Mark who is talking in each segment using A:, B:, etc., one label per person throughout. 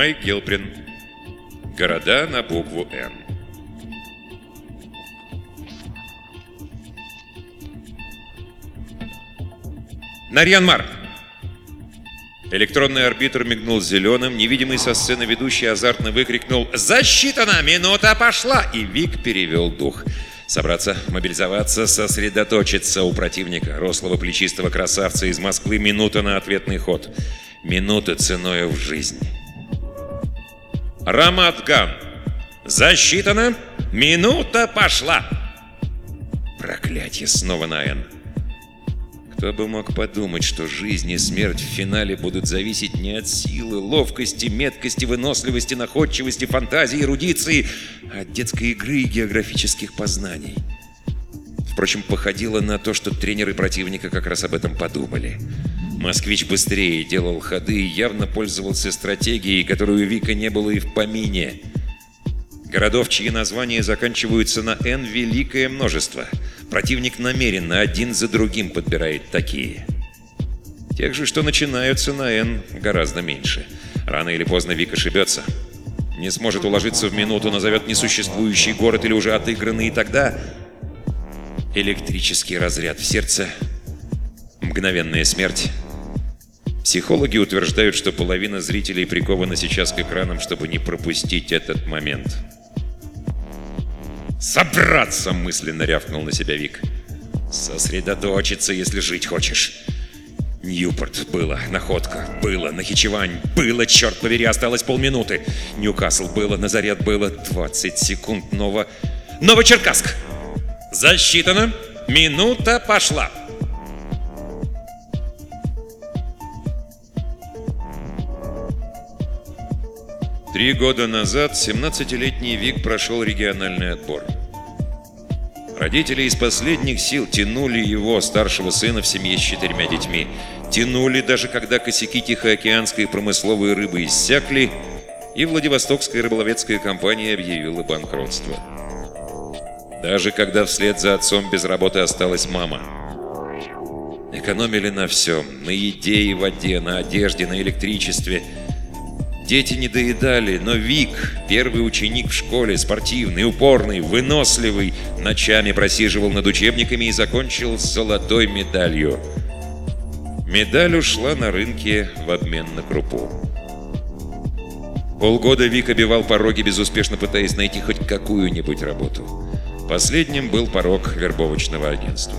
A: Майк Гилприн. Города на букву «Н». Нарьянмар! Электронный арбитр мигнул зеленым, невидимый со сцены ведущий азартно выкрикнул «Засчитана! Минута пошла!» И Вик перевел дух. Собраться, мобилизоваться, сосредоточиться у противника, рослого плечистого красавца из Москвы, минута на ответный ход. Минута ценой в жизнь. Раматган. Засчитано. Минута пошла. Проклятье, снова на «Н». Кто бы мог подумать, что жизнь и смерть в финале будут зависеть не от силы, ловкости, меткости, выносливости, находчивости, фантазии, эрудиции, а от детской игры и географических познаний. Впрочем, походило на то, что тренеры противника как раз об этом подумали. Москвич быстрее делал ходы и явно пользовался стратегией, которую Вика не было и в помине. Городов, чьи названия заканчиваются на «Н» великое множество – Противник намеренно один за другим подбирает такие. Тех же, что начинаются на «Н», гораздо меньше. Рано или поздно Вик ошибется. Не сможет уложиться в минуту, назовет несуществующий город или уже отыгранный, и тогда... Электрический разряд в сердце, мгновенная смерть. Психологи утверждают, что половина зрителей прикована сейчас к экранам, чтобы не пропустить этот момент. «Собраться!» — мысленно рявкнул на себя Вик. «Сосредоточиться, если жить хочешь». Ньюпорт было, находка было, Нахичевань было, черт побери, осталось полминуты. Ньюкасл было, Назарет было, 20 секунд, Ново... Новочеркасск! Засчитано, минута пошла. Три года назад 17-летний Вик прошел региональный отбор. Родители из последних сил тянули его, старшего сына в семье с четырьмя детьми. Тянули даже когда косяки Тихоокеанской промысловой рыбы иссякли, и Владивостокская рыболовецкая компания объявила банкротство. Даже когда вслед за отцом без работы осталась мама. Экономили на всем. На еде и воде, на одежде, на электричестве – Дети не доедали, но Вик, первый ученик в школе, спортивный, упорный, выносливый, ночами просиживал над учебниками и закончил с золотой медалью. Медаль ушла на рынке в обмен на крупу. Полгода Вик обивал пороги, безуспешно пытаясь найти хоть какую-нибудь работу. Последним был порог вербовочного агентства.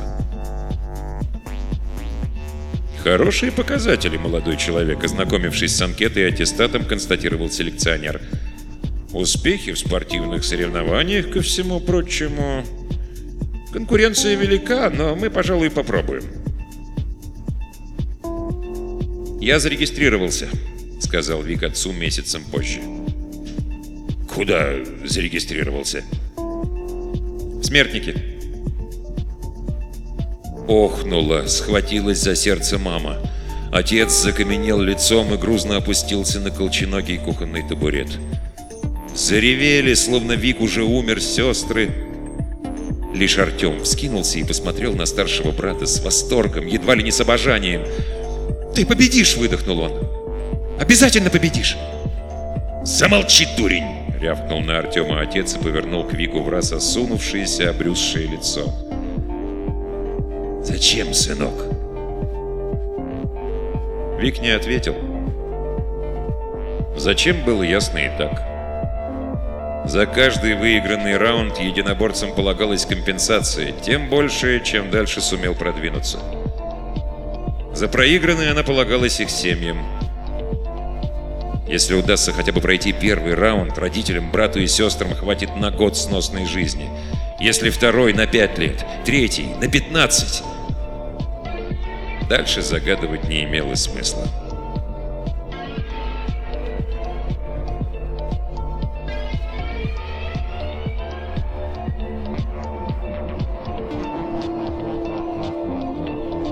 A: Хорошие показатели, молодой человек, ознакомившись с анкетой и аттестатом, констатировал селекционер. Успехи в спортивных соревнованиях, ко всему прочему. Конкуренция велика, но мы, пожалуй, попробуем. «Я зарегистрировался», — сказал Вик отцу месяцем позже. «Куда зарегистрировался?» «Смертники», Охнула, схватилась за сердце мама. Отец закаменел лицом и грузно опустился на колченогий кухонный табурет. Заревели, словно Вик уже умер, сестры. Лишь Артем вскинулся и посмотрел на старшего брата с восторгом, едва ли не с обожанием. «Ты победишь!» — выдохнул он. «Обязательно победишь!» «Замолчи, дурень!» — рявкнул на Артема отец и повернул к Вику в раз осунувшееся, обрюзшее лицо. «Зачем, сынок?» Вик не ответил. Зачем было ясно и так. За каждый выигранный раунд единоборцам полагалась компенсация, тем больше, чем дальше сумел продвинуться. За проигранный она полагалась их семьям. Если удастся хотя бы пройти первый раунд, родителям, брату и сестрам хватит на год сносной жизни. Если второй на пять лет, третий на пятнадцать. Дальше загадывать не имело смысла.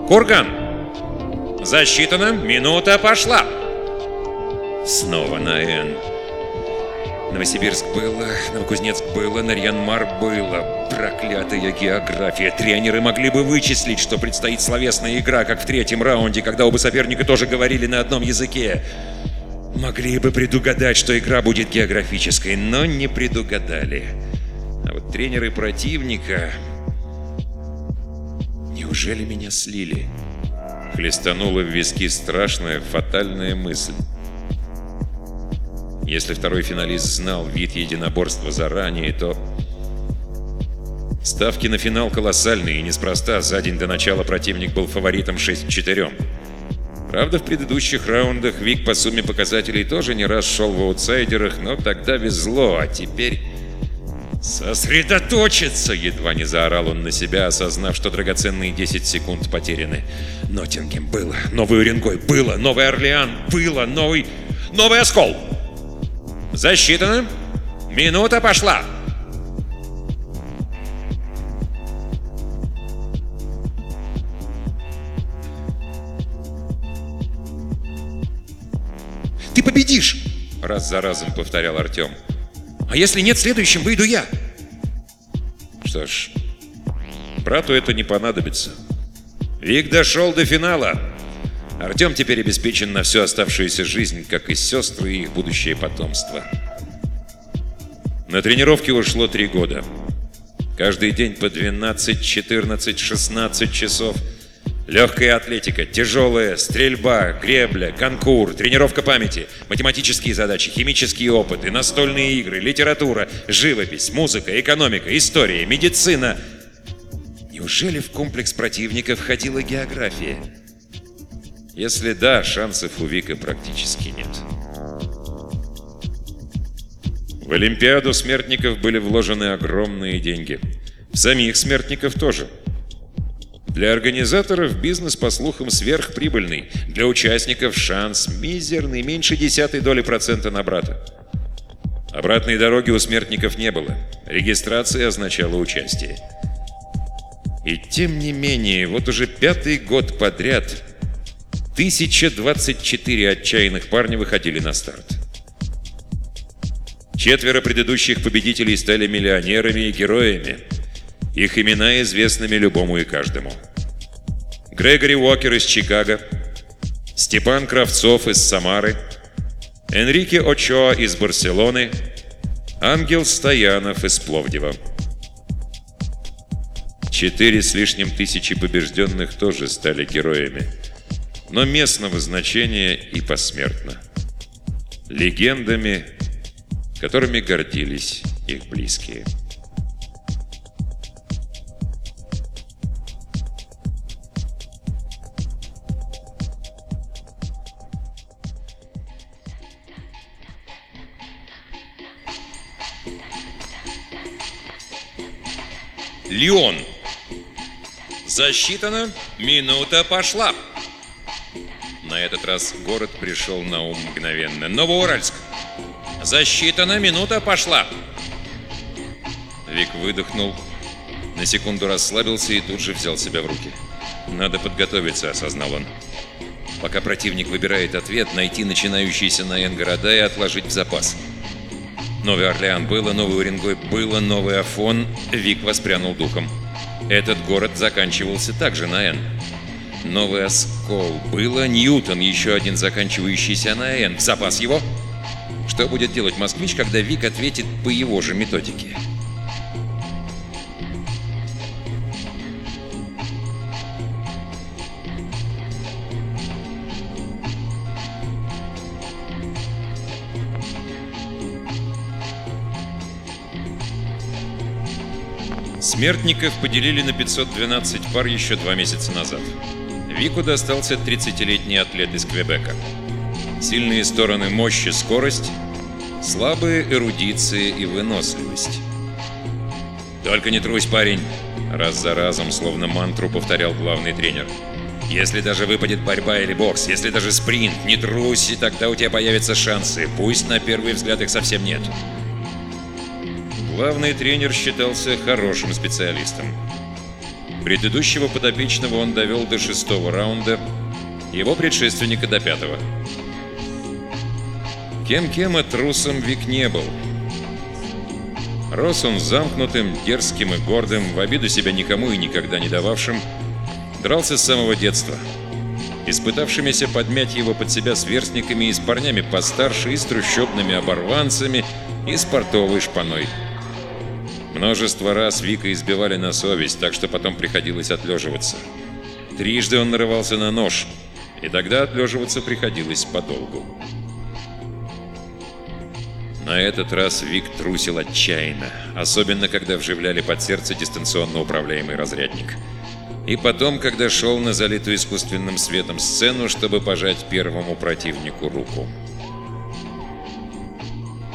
A: Курган! Засчитано, минута пошла! Снова на «Н». Новосибирск было, Новокузнецк было, Нарьянмар было. Проклятая география. Тренеры могли бы вычислить, что предстоит словесная игра, как в третьем раунде, когда оба соперника тоже говорили на одном языке. Могли бы предугадать, что игра будет географической, но не предугадали. А вот тренеры противника... Неужели меня слили? Хлестанула в виски страшная, фатальная мысль. Если второй финалист знал вид единоборства заранее, то... Ставки на финал колоссальные, и неспроста за день до начала противник был фаворитом 6-4. Правда, в предыдущих раундах Вик по сумме показателей тоже не раз шел в аутсайдерах, но тогда везло, а теперь... «Сосредоточиться!» — едва не заорал он на себя, осознав, что драгоценные 10 секунд потеряны. Ноттингем было, Новый Уренгой было, Новый Орлеан было, Новый... Новый Оскол! Засчитано. Минута пошла. «Ты победишь!» — раз за разом повторял Артем. «А если нет, следующим выйду я!» Что ж, брату это не понадобится. Вик дошел до финала. Артем теперь обеспечен на всю оставшуюся жизнь, как и сестры и их будущее потомство. На тренировки ушло три года. Каждый день по 12, 14, 16 часов – Легкая атлетика, тяжелая, стрельба, гребля, конкур, тренировка памяти, математические задачи, химические опыты, настольные игры, литература, живопись, музыка, экономика, история, медицина. Неужели в комплекс противника входила география? Если да, шансов у Вика практически нет. В Олимпиаду смертников были вложены огромные деньги. В самих смертников тоже – для организаторов бизнес, по слухам, сверхприбыльный. Для участников шанс мизерный, меньше десятой доли процента на брата. Обратной дороги у смертников не было. Регистрация означала участие. И тем не менее, вот уже пятый год подряд 1024 отчаянных парня выходили на старт. Четверо предыдущих победителей стали миллионерами и героями. Их имена известными любому и каждому. Грегори Уокер из Чикаго, Степан Кравцов из Самары, Энрике Очоа из Барселоны, Ангел Стоянов из Пловдива. Четыре с лишним тысячи побежденных тоже стали героями, но местного значения и посмертно. Легендами, которыми гордились их близкие. Лион. Засчитано. Минута пошла. На этот раз город пришел на ум мгновенно. Новоуральск. Засчитано. Минута пошла. Вик выдохнул, на секунду расслабился и тут же взял себя в руки. «Надо подготовиться», — осознал он. «Пока противник выбирает ответ, найти начинающиеся на «Н» города и отложить в запас». Новый Орлеан было, Новый Уренгой было, Новый Афон. Вик воспрянул духом. Этот город заканчивался также на «Н». Новый Оскол было, Ньютон, еще один заканчивающийся на «Н». Запас его? Что будет делать москвич, когда Вик ответит по его же методике? Смертников поделили на 512 пар еще два месяца назад. Вику достался 30-летний атлет из Квебека. Сильные стороны мощь и скорость, слабые эрудиция и выносливость. «Только не трусь, парень!» Раз за разом, словно мантру, повторял главный тренер. «Если даже выпадет борьба или бокс, если даже спринт, не трусь, и тогда у тебя появятся шансы. Пусть на первый взгляд их совсем нет. Главный тренер считался хорошим специалистом. Предыдущего подопечного он довел до шестого раунда, его предшественника до пятого. Кем-кем, а трусом Вик не был. Рос он замкнутым, дерзким и гордым, в обиду себя никому и никогда не дававшим, дрался с самого детства. испытавшимися подмять его под себя сверстниками и с парнями постарше, и с трущобными оборванцами, и с портовой шпаной. Множество раз Вика избивали на совесть, так что потом приходилось отлеживаться. Трижды он нарывался на нож, и тогда отлеживаться приходилось подолгу. На этот раз Вик трусил отчаянно, особенно когда вживляли под сердце дистанционно управляемый разрядник. И потом, когда шел на залитую искусственным светом сцену, чтобы пожать первому противнику руку.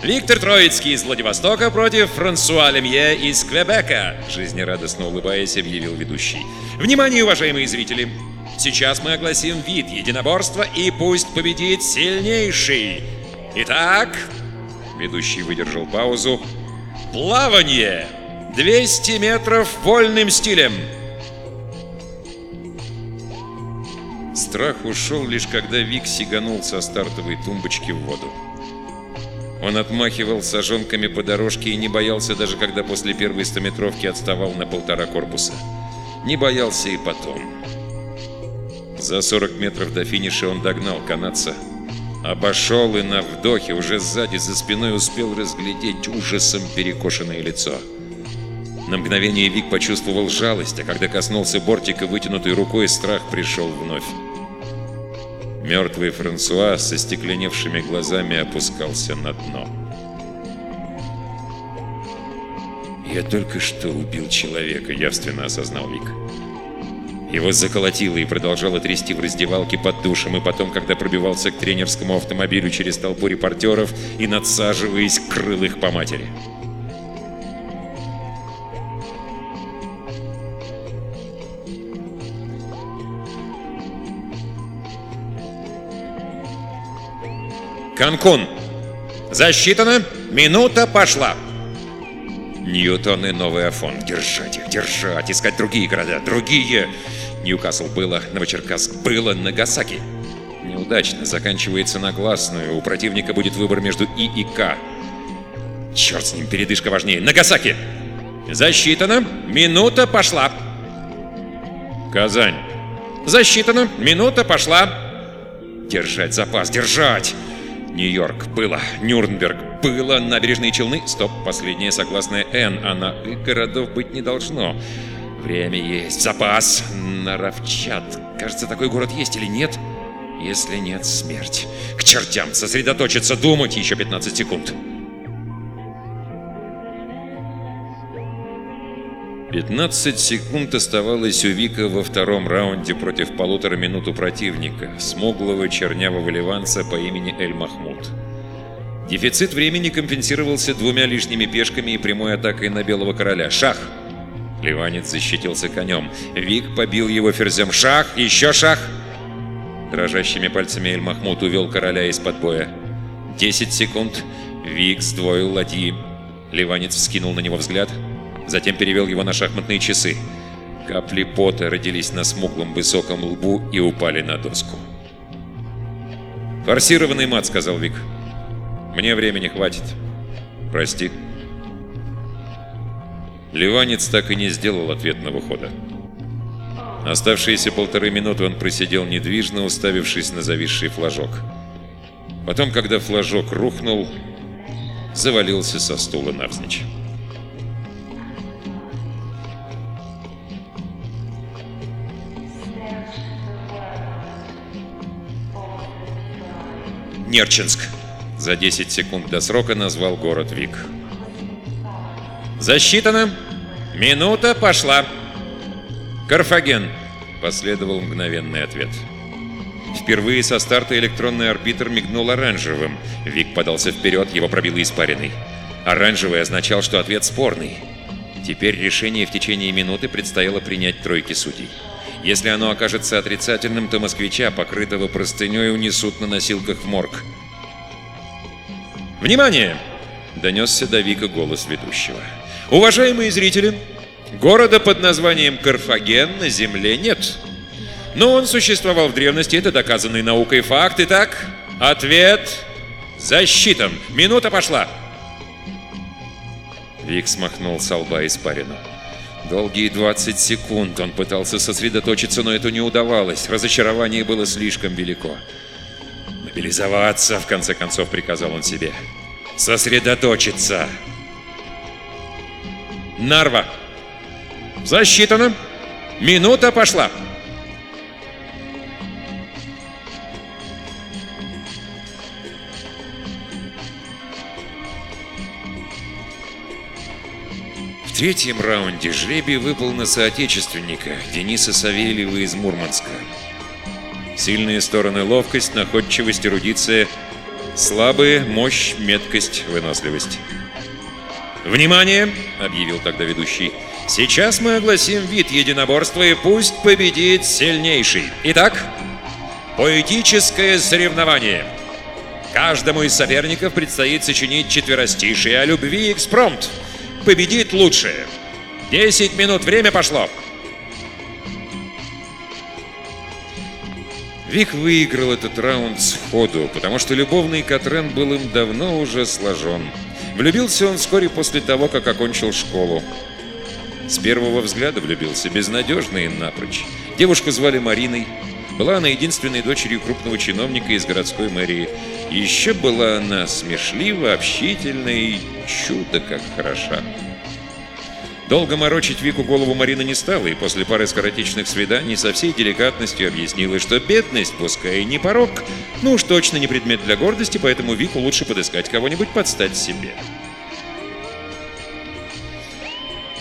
B: Виктор Троицкий из Владивостока против Франсуа Лемье из Квебека,
A: жизнерадостно улыбаясь, объявил ведущий.
B: Внимание, уважаемые зрители! Сейчас мы огласим вид единоборства и пусть победит сильнейший. Итак, Ведущий выдержал паузу. «Плавание! 200 метров вольным стилем!»
A: Страх ушел лишь когда Вик сиганул со стартовой тумбочки в воду. Он отмахивал сажонками по дорожке и не боялся даже когда после первой стометровки отставал на полтора корпуса. Не боялся и потом. За 40 метров до финиша он догнал канадца, Обошел и на вдохе, уже сзади за спиной успел разглядеть ужасом перекошенное лицо. На мгновение Вик почувствовал жалость, а когда коснулся бортика вытянутой рукой, страх пришел вновь. Мертвый Франсуа со стекленевшими глазами опускался на дно. «Я только что убил человека», — явственно осознал Вик. Его заколотило и продолжало трясти в раздевалке под душем, и потом, когда пробивался к тренерскому автомобилю через толпу репортеров и надсаживаясь, крыл их по матери.
B: Канкун. Засчитано. Минута пошла.
A: Ньютон и Новый Афон. Держать их, держать. Искать другие города. Другие. Ньюкасл было, Новочеркасск было, Нагасаки. Неудачно, заканчивается на гласную. У противника будет выбор между И и К. Черт с ним, передышка важнее. Нагасаки!
B: Засчитано. Минута пошла.
A: Казань.
B: Засчитано. Минута пошла.
A: Держать запас, держать! Нью-Йорк было, Нюрнберг было, набережные Челны. Стоп, последняя согласная Н, а на И городов быть не должно. Время есть, запас, Наровчат. Кажется, такой город есть или нет? Если нет, смерть. К чертям, сосредоточиться, думать еще 15 секунд. 15 секунд оставалось у Вика во втором раунде против полутора минуту противника, смуглого чернявого ливанца по имени Эль Махмуд. Дефицит времени компенсировался двумя лишними пешками и прямой атакой на Белого Короля. Шах! Ливанец защитился конем. Вик побил его ферзем. Шах! Еще шах! Дрожащими пальцами Эль Махмуд увел короля из-под боя. Десять секунд. Вик сдвоил ладьи. Ливанец вскинул на него взгляд — Затем перевел его на шахматные часы. Капли пота родились на смуглом высоком лбу и упали на доску. «Форсированный мат», — сказал Вик. «Мне времени хватит. Прости». Ливанец так и не сделал ответного хода. Оставшиеся полторы минуты он просидел недвижно, уставившись на зависший флажок. Потом, когда флажок рухнул, завалился со стула навзничь. Нерчинск. За 10 секунд до срока назвал город Вик.
B: Засчитано. Минута пошла.
A: Карфаген. Последовал мгновенный ответ. Впервые со старта электронный арбитр мигнул оранжевым. Вик подался вперед, его пробило испариной. Оранжевый означал, что ответ спорный. Теперь решение в течение минуты предстояло принять тройки судей. Если оно окажется отрицательным, то москвича, покрытого простыней, унесут на носилках в морг.
B: «Внимание!» — донесся до Вика голос ведущего. «Уважаемые зрители, города под названием Карфаген на Земле нет. Но он существовал в древности, это доказанный наукой факт. Итак, ответ засчитан. Минута пошла!»
A: Вик смахнул с лба испарину.
B: Долгие 20 секунд он пытался сосредоточиться, но это не удавалось. Разочарование было слишком велико. «Мобилизоваться!» — в конце концов приказал он себе. «Сосредоточиться!» «Нарва!» «Засчитано! Минута пошла!» В третьем раунде жребий выпал на соотечественника Дениса Савельева из Мурманска. Сильные стороны ловкость, находчивость, эрудиция, слабые мощь, меткость, выносливость. «Внимание!» — объявил тогда ведущий. «Сейчас мы огласим вид единоборства, и пусть победит сильнейший. Итак, поэтическое соревнование. Каждому из соперников предстоит сочинить четверостишие о любви экспромт победит лучшее. 10 минут, время пошло. Вик выиграл этот раунд сходу, потому что любовный Катрен был им давно уже сложен. Влюбился он вскоре после того, как окончил школу. С первого взгляда влюбился, безнадежно и напрочь. Девушку звали Мариной. Была она единственной дочерью крупного чиновника из городской мэрии. Еще была она смешлива, общительна и чудо как хороша. Долго морочить Вику голову Марина не стала, и после пары скоротечных свиданий со всей деликатностью объяснила, что бедность, пускай и не порог, но уж точно не предмет для гордости, поэтому Вику лучше подыскать кого-нибудь подстать себе.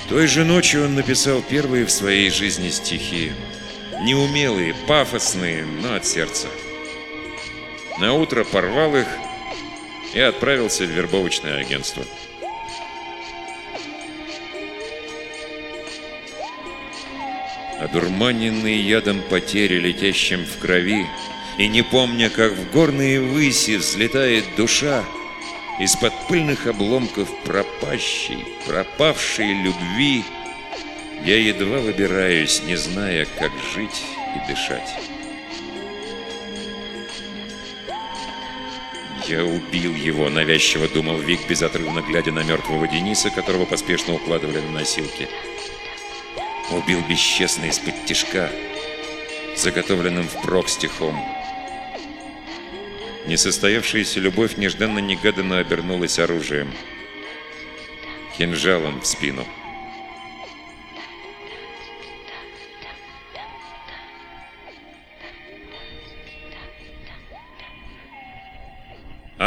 B: Той же ночью он написал первые в своей жизни стихи. Неумелые, пафосные, но от сердца. На утро порвал их и отправился в вербовочное агентство. Одурманенный ядом потери, летящим в крови, И не помня, как в горные выси взлетает душа, Из-под пыльных обломков пропащей, пропавшей любви, Я едва выбираюсь, не зная, как жить и дышать. «Я убил его», — навязчиво думал Вик, безотрывно глядя на мертвого Дениса, которого поспешно укладывали на носилки. Убил бесчестно из-под тишка, заготовленным впрок стихом. Несостоявшаяся любовь нежданно-негаданно обернулась оружием. Кинжалом в спину.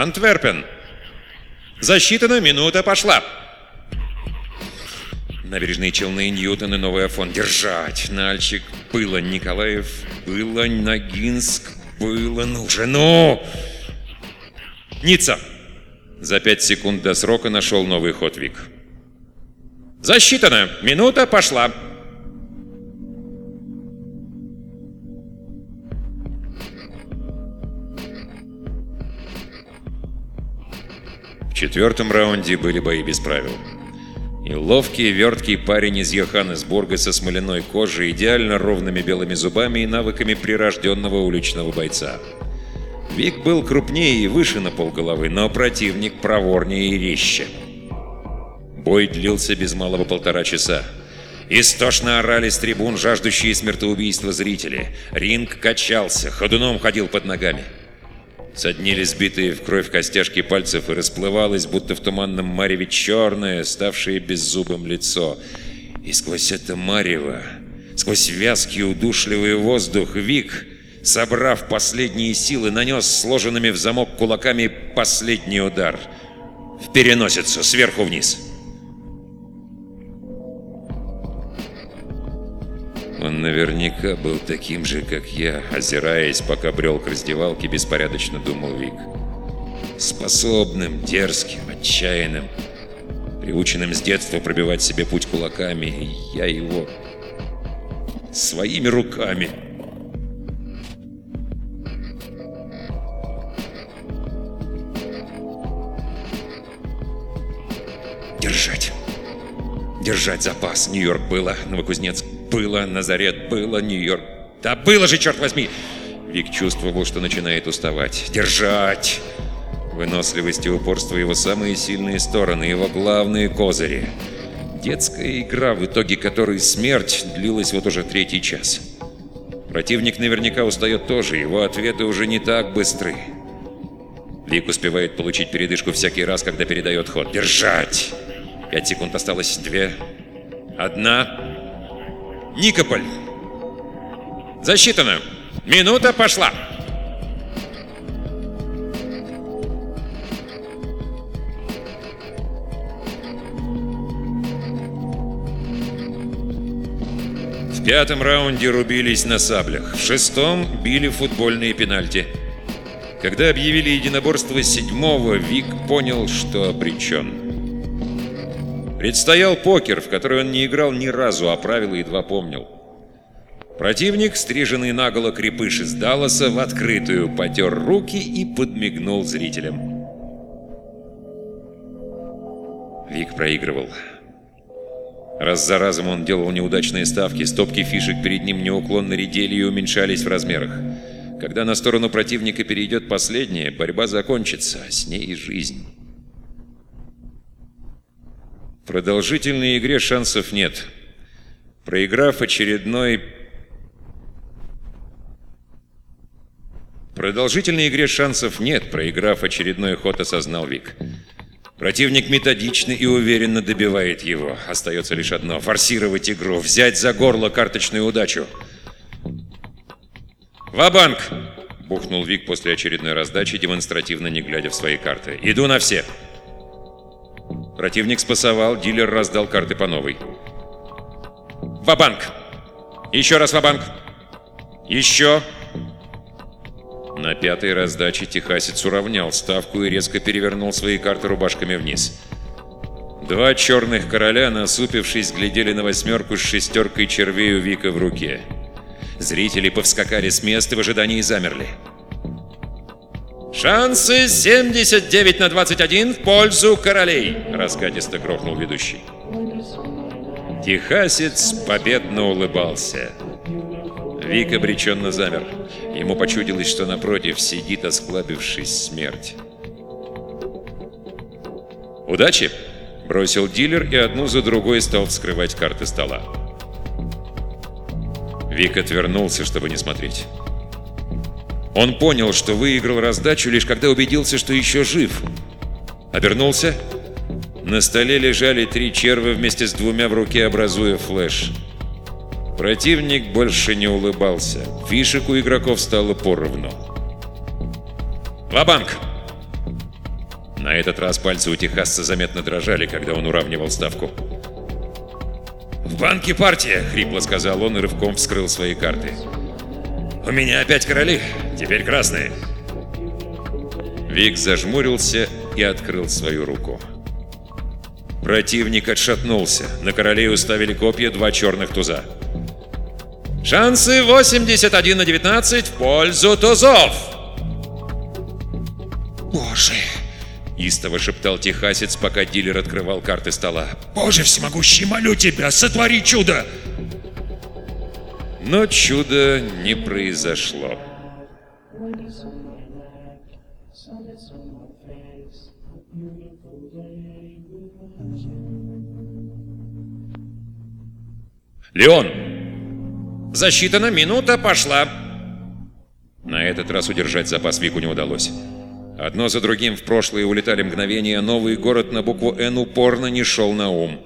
B: Антверпен! Засчитана минута пошла! Набережные Челны, Ньютон и Новый Афон. Держать! Нальчик, было Николаев, было Ногинск, было нужно. Ну! Ницца! За пять секунд до срока нашел новый ход Вик. Засчитано! Минута пошла! Четвертом раунде были бои без правил. И ловкий, верткий парень из Йоханнесбурга со смоляной кожей, идеально ровными белыми зубами и навыками прирожденного уличного бойца. Вик был крупнее и выше на полголовы, но противник проворнее и резче. Бой длился без малого полтора часа. Истошно орали с трибун жаждущие смертоубийства зрители. Ринг качался, ходуном ходил под ногами. Соднили сбитые в кровь костяшки пальцев и расплывалось, будто в туманном мареве черное, ставшее беззубым лицо. И сквозь это марево, сквозь вязкий удушливый воздух, Вик, собрав последние силы, нанес сложенными в замок кулаками последний удар. В переносицу, сверху вниз. Он наверняка был таким же, как я, озираясь, пока брел к раздевалке, беспорядочно думал Вик. Способным, дерзким, отчаянным, приученным с детства пробивать себе путь кулаками, я его своими руками. Держать. Держать запас. Нью-Йорк было, Новокузнецк было, Назарет было, Нью-Йорк... Да было же, черт возьми! Вик чувствовал, что начинает уставать. Держать! Выносливость и упорство его самые сильные стороны, его главные козыри. Детская игра, в итоге которой смерть длилась вот уже третий час. Противник наверняка устает тоже, его ответы уже не так быстры. Вик успевает получить передышку всякий раз, когда передает ход. Держать! Пять секунд осталось. Две. Одна. Никополь! Засчитано! Минута пошла! В пятом раунде рубились на саблях. В шестом били футбольные пенальти. Когда объявили единоборство седьмого, Вик понял, что обречен. Предстоял покер, в который он не играл ни разу, а правила едва помнил. Противник, стриженный наголо крепыш из Далласа, в открытую потер руки и подмигнул зрителям. Вик проигрывал. Раз за разом он делал неудачные ставки, стопки фишек перед ним неуклонно редели и уменьшались в размерах. Когда на сторону противника перейдет последняя, борьба закончится, а с ней и жизнь. Продолжительной игре шансов нет. Проиграв очередной... Продолжительной игре шансов нет, проиграв очередной ход, осознал Вик. Противник методично и уверенно добивает его. Остается лишь одно — форсировать игру, взять за горло карточную удачу. «Ва-банк!» — бухнул Вик после очередной раздачи, демонстративно не глядя в свои карты. «Иду на все!» Противник спасовал, дилер раздал карты по новой. «Ва-банк! Еще раз ва-банк! Еще!» На пятой раздаче техасец уравнял ставку и резко перевернул свои карты рубашками вниз. Два черных короля, насупившись, глядели на восьмерку с шестеркой червей у Вика в руке. Зрители повскакали с места в ожидании и замерли. «Шансы 79 на 21 в пользу королей!» — раскатисто грохнул ведущий. Техасец победно улыбался. Вик обреченно замер. Ему почудилось, что напротив сидит, осклабившись смерть. «Удачи!» — бросил дилер и одну за другой стал вскрывать карты стола. Вик отвернулся, чтобы не смотреть. Он понял, что выиграл раздачу, лишь когда убедился, что еще жив. Обернулся. На столе лежали три червы вместе с двумя в руке, образуя флеш. Противник больше не улыбался. Фишек у игроков стало поровну. «Ва-банк!» На этот раз пальцы у техасца заметно дрожали, когда он уравнивал ставку. «В банке партия!» — хрипло сказал он и рывком вскрыл свои карты. «У меня опять короли, теперь красные!» Вик зажмурился и открыл свою руку. Противник отшатнулся. На королей уставили копья два черных туза. Шансы 81 на 19 в пользу тузов.
C: Боже!
B: Истово шептал техасец, пока дилер открывал карты стола.
C: Боже всемогущий, молю тебя, сотвори чудо!
B: Но чудо не произошло. Леон! Засчитана минута пошла. На этот раз удержать запас Вику не удалось. Одно за другим в прошлое улетали мгновения, новый город на букву «Н» упорно не шел на ум.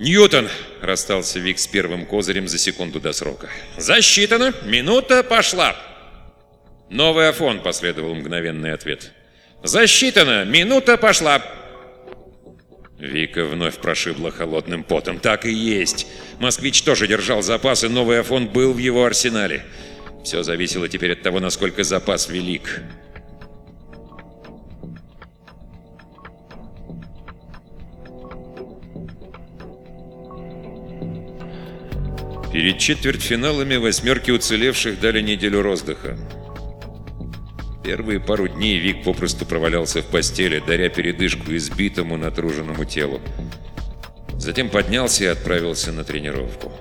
B: «Ньютон!» – расстался Вик с первым козырем за секунду до срока. «Засчитано! Минута пошла!» «Новый Афон!» – последовал мгновенный ответ. «Засчитано! Минута пошла!» Вика вновь прошибла холодным потом. Так и есть. Москвич тоже держал запас, и новый Афон был в его арсенале. Все зависело теперь от того, насколько запас велик. Перед четвертьфиналами восьмерки уцелевших дали неделю роздыха. Первые пару дней Вик попросту провалялся в постели, даря передышку избитому натруженному телу. Затем поднялся и отправился на тренировку.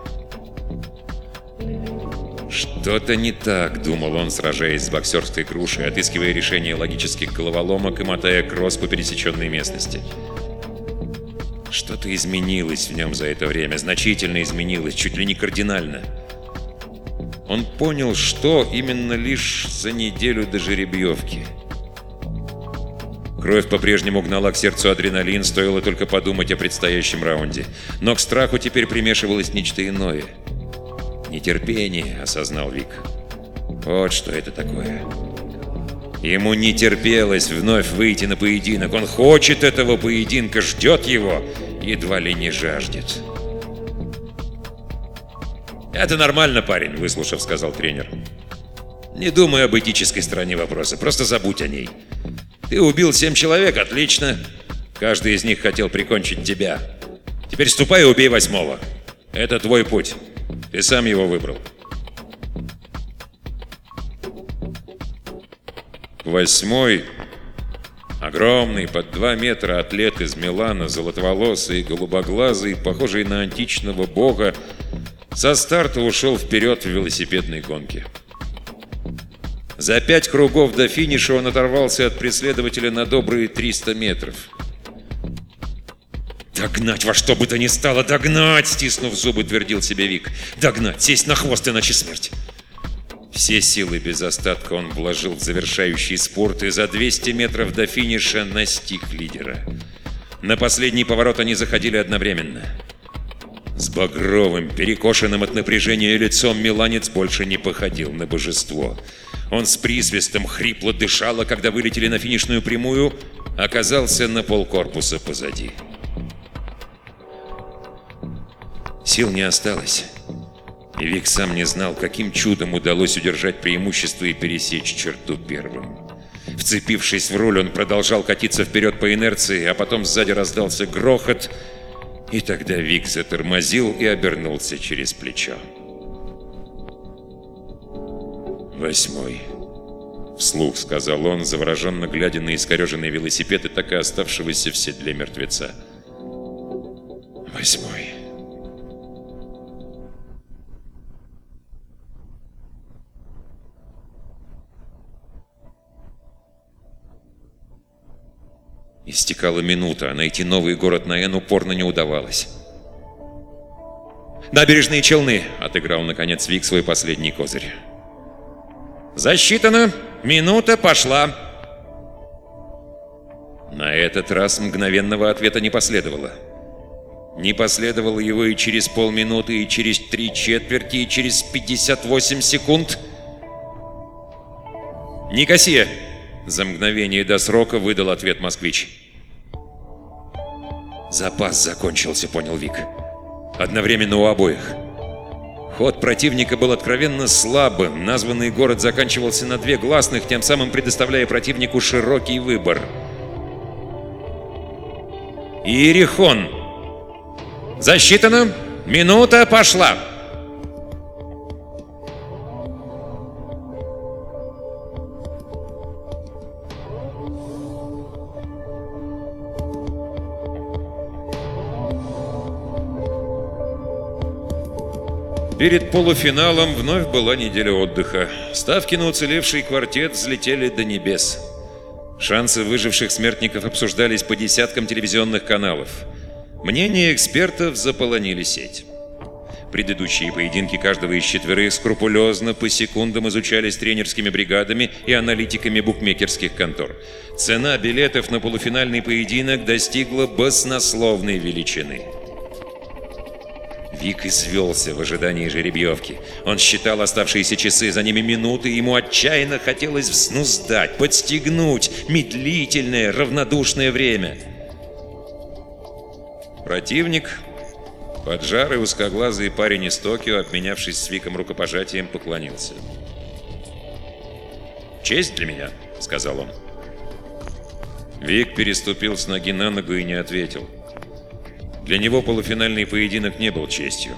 B: «Что-то не так», — думал он, сражаясь с боксерской грушей, отыскивая решение логических головоломок и мотая кросс по пересеченной местности.
A: Что-то изменилось в нем за это время, значительно изменилось, чуть ли не кардинально. Он понял, что именно лишь за неделю до жеребьевки. Кровь по-прежнему гнала к сердцу адреналин, стоило только подумать о предстоящем раунде. Но к страху теперь примешивалось нечто иное. «Нетерпение», — осознал Вик. «Вот что это такое». Ему не терпелось вновь выйти на поединок. Он хочет этого поединка, ждет его, едва ли не жаждет. «Это нормально, парень», — выслушав, сказал тренер. «Не думай об этической стороне вопроса, просто забудь о ней. Ты убил семь человек, отлично. Каждый из них хотел прикончить тебя. Теперь ступай и убей восьмого. Это твой путь. Ты сам его выбрал». Восьмой, огромный, под два метра атлет из Милана, золотоволосый, голубоглазый, похожий на античного бога, со старта ушел вперед в велосипедной гонке. За пять кругов до финиша он оторвался от преследователя на добрые 300 метров. «Догнать во что бы то ни стало, догнать!» Стиснув зубы, твердил себе Вик. «Догнать! Сесть на хвост, иначе смерть!» Все силы без остатка он вложил в завершающий спорт и за 200 метров до финиша настиг лидера. На последний поворот они заходили одновременно. С багровым, перекошенным от напряжения лицом Миланец больше не походил на божество. Он с присвистом хрипло дышал, а когда вылетели на финишную прямую, оказался на полкорпуса позади. Сил не осталось. И Вик сам не знал, каким чудом удалось удержать преимущество и пересечь черту первым. Вцепившись в руль, он продолжал катиться вперед по инерции, а потом сзади раздался грохот, и тогда Вик затормозил и обернулся через плечо. «Восьмой», — вслух сказал он, завороженно глядя на искореженный велосипед и так и оставшегося в седле мертвеца. «Восьмой». Истекала минута, а найти новый город на Н упорно не удавалось. «Набережные Челны!» — отыграл, наконец, Вик свой последний козырь. «Засчитано! Минута пошла!» На этот раз мгновенного ответа не последовало. Не последовало его и через полминуты, и через три четверти, и через 58 секунд. «Никосия!» За мгновение до срока выдал ответ москвич. Запас закончился, понял Вик. Одновременно у обоих. Ход противника был откровенно слабым. Названный город заканчивался на две гласных, тем самым предоставляя противнику широкий выбор. Иерихон. Засчитано. Минута пошла. Перед полуфиналом вновь была неделя отдыха. Ставки на уцелевший квартет взлетели до небес. Шансы выживших смертников обсуждались по десяткам телевизионных каналов. Мнения экспертов заполонили сеть. Предыдущие поединки каждого из четверых скрупулезно по секундам изучались тренерскими бригадами и аналитиками букмекерских контор. Цена билетов на полуфинальный поединок достигла баснословной величины – Вик извелся в ожидании жеребьевки. Он считал оставшиеся часы, за ними минуты, ему отчаянно хотелось взнуздать, подстегнуть медлительное, равнодушное время. Противник, поджарый узкоглазый парень из Токио, обменявшись с Виком рукопожатием, поклонился. «Честь для меня», — сказал он. Вик переступил с ноги на ногу и не ответил. Для него полуфинальный поединок не был честью.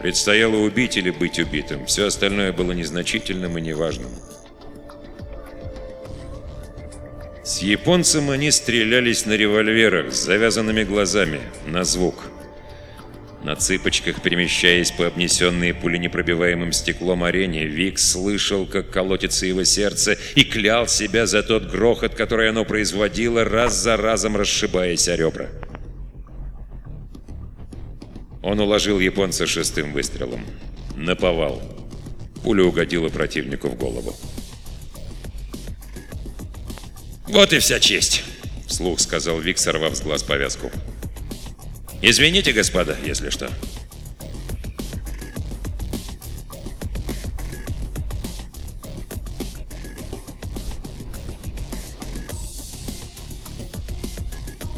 A: Предстояло убить или быть убитым. Все остальное было незначительным и неважным. С японцем они стрелялись на револьверах с завязанными глазами, на звук. На цыпочках, перемещаясь по обнесенной пуленепробиваемым стеклом арене, Вик слышал, как колотится его сердце, и клял себя за тот грохот, который оно производило, раз за разом расшибаясь о ребра.
B: Он уложил японца шестым выстрелом. Наповал. Пуля угодила противнику в голову.
A: Вот и вся честь.
B: Вслух сказал Вик, сорвав с глаз повязку.
A: Извините, господа, если что.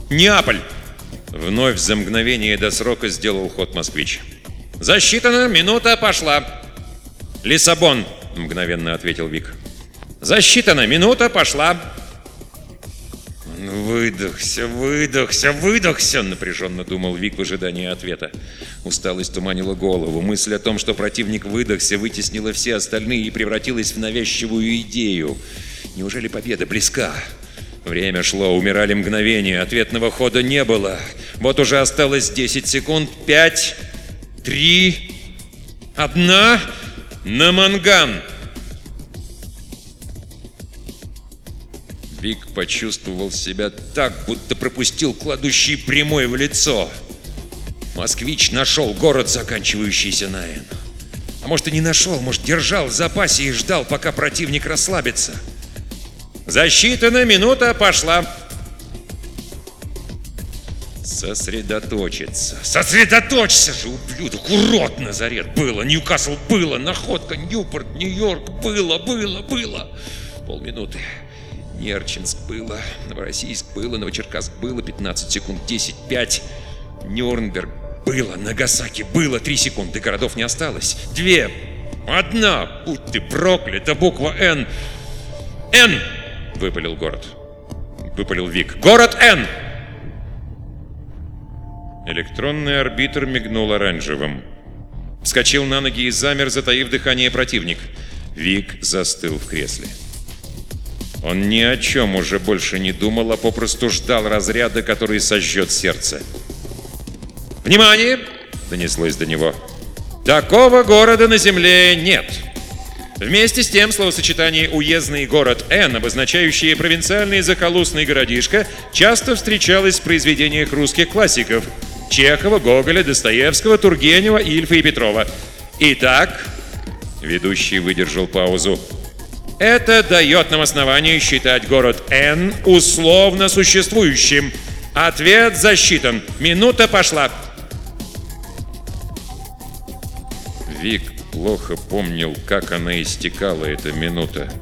A: Неаполь!
B: Вновь за мгновение до срока сделал ход москвич.
A: Засчитана, минута пошла.
B: «Лиссабон!» — мгновенно ответил Вик.
A: Засчитана, минута пошла.
B: «Выдохся, выдохся, выдохся!» — напряженно думал Вик в ожидании ответа. Усталость туманила голову. Мысль о том, что противник выдохся, вытеснила все остальные и превратилась в навязчивую идею. Неужели победа близка? Время шло, умирали мгновения, ответного хода не было. Вот уже осталось 10 секунд, 5, 3, одна, на манган! Вик почувствовал себя так, будто пропустил кладущий прямой в лицо. Москвич нашел город, заканчивающийся на «Н». А может и не нашел, может держал в запасе и ждал, пока противник расслабится.
A: Засчитана, минута пошла.
B: Сосредоточиться. Сосредоточься же, ублюдок! Урод, Назарет! Было, Ньюкасл было, находка, Ньюпорт, Нью-Йорк, было, было, было. Полминуты. Нерчинск было, Новороссийск было, Новочеркасск было, 15 секунд, 10, 5. Нюрнберг было, Нагасаки было, 3 секунды, городов не осталось. Две, одна, будь ты проклята, буква «Н». «Н» выпалил город. Выпалил Вик. «Город Н!» Электронный арбитр мигнул оранжевым. Вскочил на ноги и замер, затаив дыхание противник. Вик застыл в кресле. Он ни о чем уже больше не думал, а попросту ждал разряда, который сожжет сердце.
A: «Внимание!»
B: — донеслось до него.
A: «Такого города на Земле нет!» Вместе с тем словосочетание «уездный город Н», обозначающее провинциальный захолустный городишко, часто встречалось в произведениях русских классиков Чехова, Гоголя, Достоевского, Тургенева, Ильфа и Петрова. Итак, ведущий выдержал паузу, это дает нам основание считать город Н условно существующим. Ответ засчитан. Минута пошла.
B: Вик плохо помнил, как она истекала эта минута.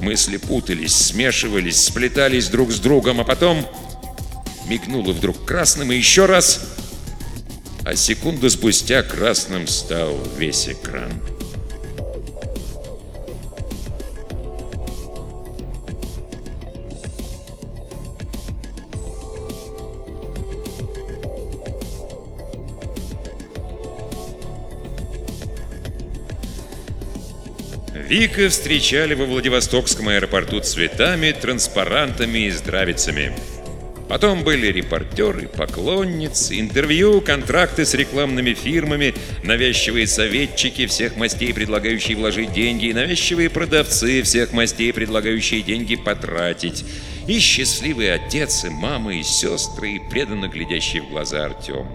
B: Мысли путались, смешивались, сплетались друг с другом, а потом мигнуло вдруг красным и еще раз, а секунду спустя красным стал весь экран. Вика встречали во Владивостокском аэропорту цветами, транспарантами и здравицами. Потом были репортеры, поклонницы, интервью, контракты с рекламными фирмами, навязчивые советчики всех мастей, предлагающие вложить деньги, и навязчивые продавцы всех мастей, предлагающие деньги потратить, и счастливый отец, и мама, и сестры, и преданно глядящий в глаза Артем.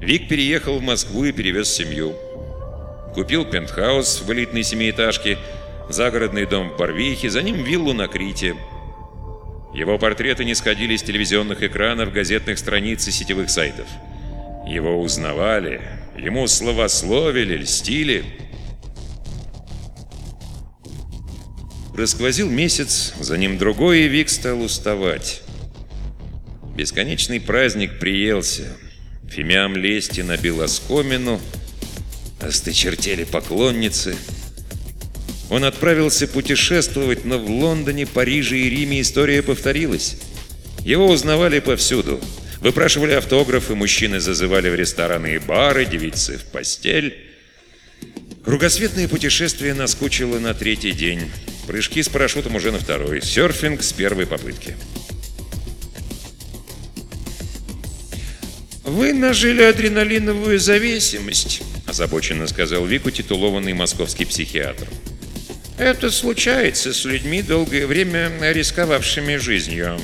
B: Вик переехал в Москву и перевез семью. Купил пентхаус в элитной семиэтажке, загородный дом в Барвихе, за ним виллу на Крите. Его портреты не сходили с телевизионных экранов, газетных страниц и сетевых сайтов. Его узнавали, ему словословили, льстили. Расквозил месяц, за ним другой, и Вик стал уставать. Бесконечный праздник приелся. Фимиам лести набил оскомину — Осточертели поклонницы. Он отправился путешествовать, но в Лондоне, Париже и Риме история повторилась. Его узнавали повсюду. Выпрашивали автографы, мужчины зазывали в рестораны и бары, девицы в постель. Кругосветное путешествие наскучило на третий день. Прыжки с парашютом уже на второй. Серфинг с первой попытки.
A: «Вы нажили адреналиновую зависимость»,
B: озабоченно сказал Вику титулованный московский психиатр.
A: Это случается с людьми, долгое время рисковавшими жизнью.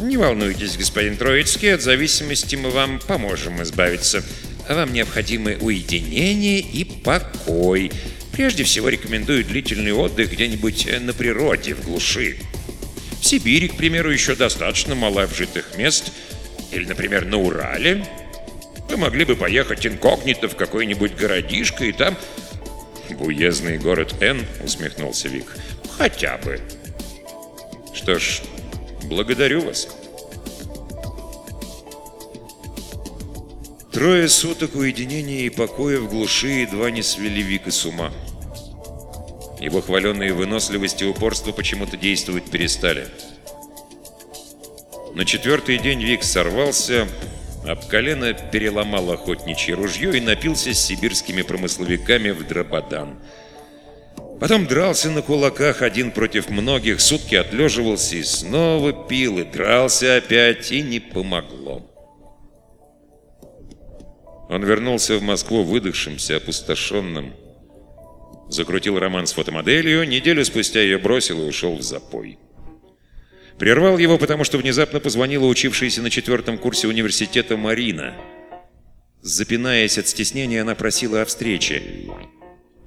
A: Не волнуйтесь, господин Троицкий, от зависимости мы вам поможем избавиться. Вам необходимы уединение и покой. Прежде всего рекомендую длительный отдых где-нибудь на природе, в глуши. В Сибири, к примеру, еще достаточно мало обжитых мест. Или, например, на Урале. Вы могли бы поехать инкогнито в какой-нибудь городишко и там...
B: В уездный город Н, усмехнулся Вик.
A: Хотя бы.
B: Что ж, благодарю вас. Трое суток уединения и покоя в глуши едва не свели Вика с ума. Его хваленные выносливость и упорство почему-то действовать перестали. На четвертый день Вик сорвался, об колено переломал охотничье ружье и напился с сибирскими промысловиками в дрободан. Потом дрался на кулаках один против многих, сутки отлеживался и снова пил, и дрался опять, и не помогло. Он вернулся в Москву выдохшимся, опустошенным. Закрутил роман с фотомоделью, неделю спустя ее бросил и ушел в запой. Прервал его, потому что внезапно позвонила учившаяся на четвертом курсе университета Марина. Запинаясь от стеснения, она просила о встрече.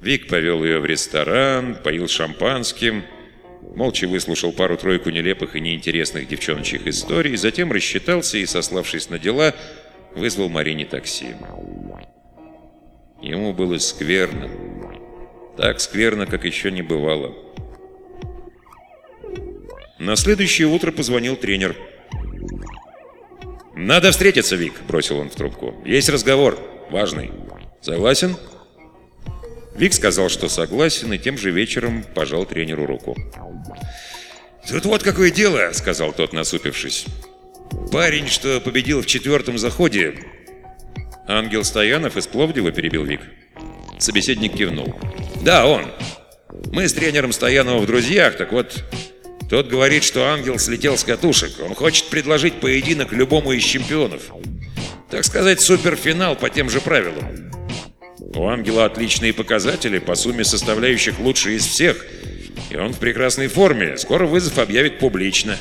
B: Вик повел ее в ресторан, поил шампанским, молча выслушал пару-тройку нелепых и неинтересных девчоночьих историй, затем рассчитался и, сославшись на дела, вызвал Марине такси. Ему было скверно. Так скверно, как еще не бывало. На следующее утро позвонил тренер. «Надо встретиться, Вик», — бросил он в трубку. «Есть разговор. Важный. Согласен?» Вик сказал, что согласен, и тем же вечером пожал тренеру руку.
A: «Тут вот какое дело», — сказал тот, насупившись. Парень, что победил в четвертом заходе...
B: Ангел Стоянов из Пловдива перебил Вик. Собеседник кивнул.
A: Да, он. Мы с тренером Стоянова в друзьях, так вот... Тот говорит, что ангел слетел с катушек. Он хочет предложить поединок любому из чемпионов. Так сказать, суперфинал по тем же правилам. У ангела отличные показатели, по сумме составляющих лучшие из всех. И он в прекрасной форме. Скоро вызов объявит публично.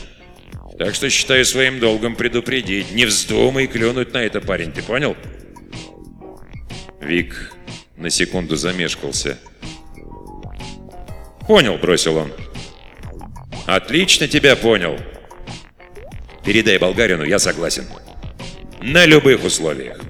A: Так что считаю своим долгом предупредить. Не вздумай клюнуть на это, парень, ты понял?
B: Вик на секунду замешкался.
A: «Понял», — бросил он. «Отлично тебя понял. Передай болгарину, я согласен. На любых условиях».